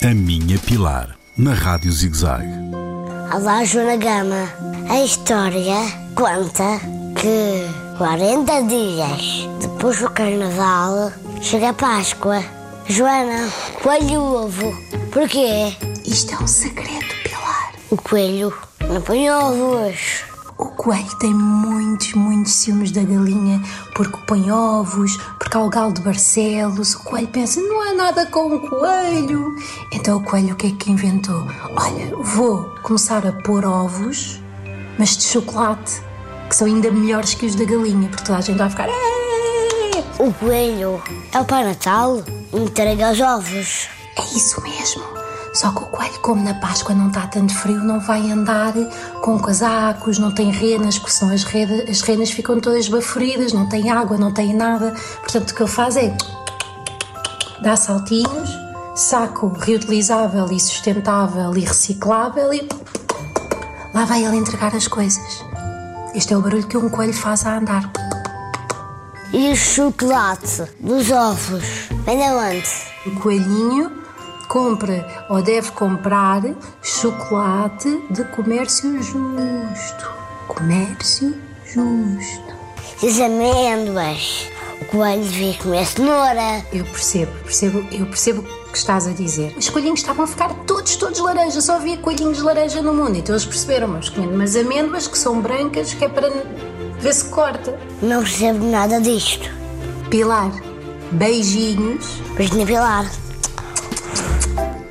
A Minha Pilar, na Rádio ZigZag. Olá, Joana Gama. A história conta que 40 dias depois do Carnaval chega a Páscoa. Joana, coelho o ovo. Porquê? Isto é um segredo, Pilar. O coelho não põe ovos. O coelho tem muitos, muitos ciúmes da galinha porque põe ovos, porque há o galo de Barcelos. O coelho pensa, não há nada com o coelho. Então o coelho o que é que inventou? Olha, vou começar a pôr ovos, mas de chocolate, que são ainda melhores que os da galinha, porque toda a gente vai ficar. O coelho é o Pai Natal. Entrega os ovos. É isso mesmo. Só que o coelho, como na Páscoa não está tanto frio, não vai andar com casacos, não tem renas, porque senão as, reda- as renas ficam todas baforidas, não tem água, não tem nada. Portanto, o que ele faz é dá saltinhos, saco reutilizável e sustentável e reciclável e lá vai ele entregar as coisas. Este é o barulho que um coelho faz a andar. E o chocolate dos ovos? Vem de onde? O coelhinho compra ou deve comprar chocolate de comércio justo. Comércio justo. As amêndoas? O coelho devia comer cenoura. Eu percebo, percebo, eu percebo o que estás a dizer. Os coelhinhos estavam a ficar todos, todos laranja, só havia coelhinhos de laranja no mundo. Então eles perceberam, mas comendo umas amêndoas que são brancas, que é para ver se corta. Não percebo nada disto. Pilar, beijinhos. Beijinho Pilar.